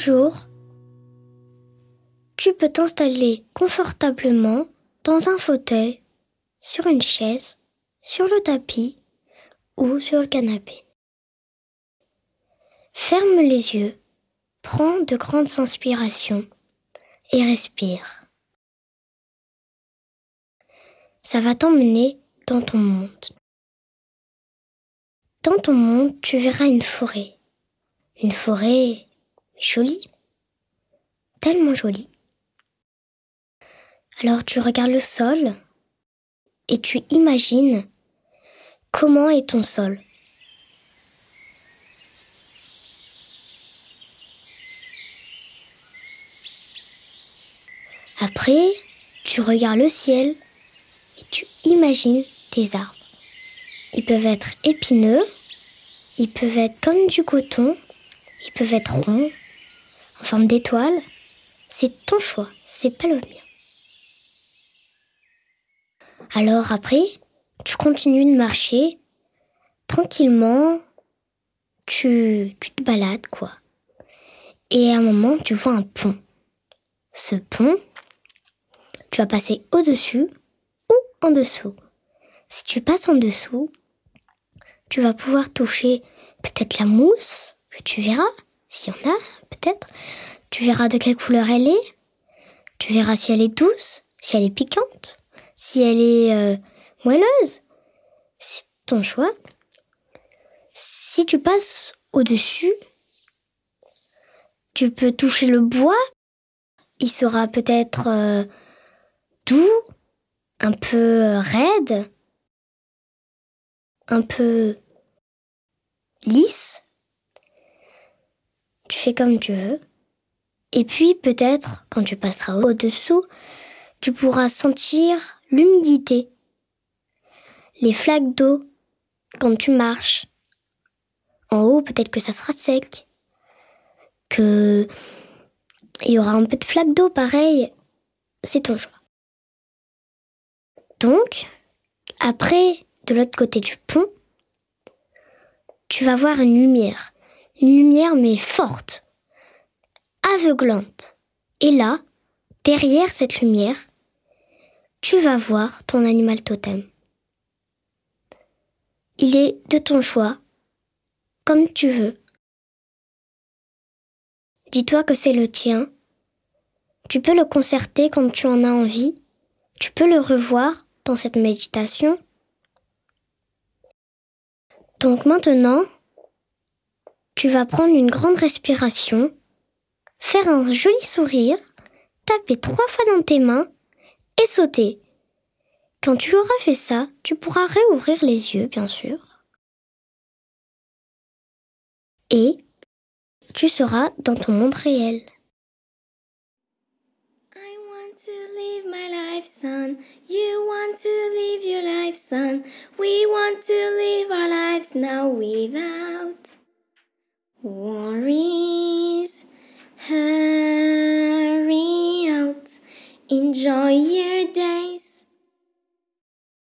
jour, tu peux t'installer confortablement dans un fauteuil, sur une chaise, sur le tapis ou sur le canapé. Ferme les yeux, prends de grandes inspirations et respire. Ça va t'emmener dans ton monde. Dans ton monde, tu verras une forêt. Une forêt jolie, tellement jolie. Alors tu regardes le sol et tu imagines comment est ton sol. Après, tu regardes le ciel et tu imagines tes arbres. Ils peuvent être épineux, ils peuvent être comme du coton, ils peuvent être ronds, en forme d'étoile. C'est ton choix, c'est pas le mien. Alors après, tu continues de marcher tranquillement, tu, tu te balades quoi. Et à un moment, tu vois un pont. Ce pont, tu vas passer au-dessus ou en dessous. Si tu passes en dessous, tu vas pouvoir toucher peut-être la mousse, que tu verras, s'il y en a, peut-être. Tu verras de quelle couleur elle est. Tu verras si elle est douce, si elle est piquante, si elle est euh, moelleuse. C'est ton choix. Si tu passes au-dessus, tu peux toucher le bois. Il sera peut-être euh, doux, un peu euh, raide, un peu lisse. Tu fais comme tu veux. Et puis peut-être, quand tu passeras au-dessous, tu pourras sentir l'humidité, les flaques d'eau quand tu marches. En haut, peut-être que ça sera sec, que il y aura un peu de flaques d'eau pareil. C'est ton choix. Donc, après, de l'autre côté du pont, tu vas voir une lumière. Une lumière mais forte, aveuglante. Et là, derrière cette lumière, tu vas voir ton animal totem. Il est de ton choix, comme tu veux. Dis-toi que c'est le tien. Tu peux le concerter quand tu en as envie. Tu peux le revoir dans cette méditation. Donc maintenant, tu vas prendre une grande respiration, faire un joli sourire, taper trois fois dans tes mains et sauter. Quand tu auras fait ça, tu pourras réouvrir les yeux, bien sûr. Et tu seras dans ton monde réel. I want to live my life, son. You want to live your life, son. We want to live our lives now without Worries, hurry out, enjoy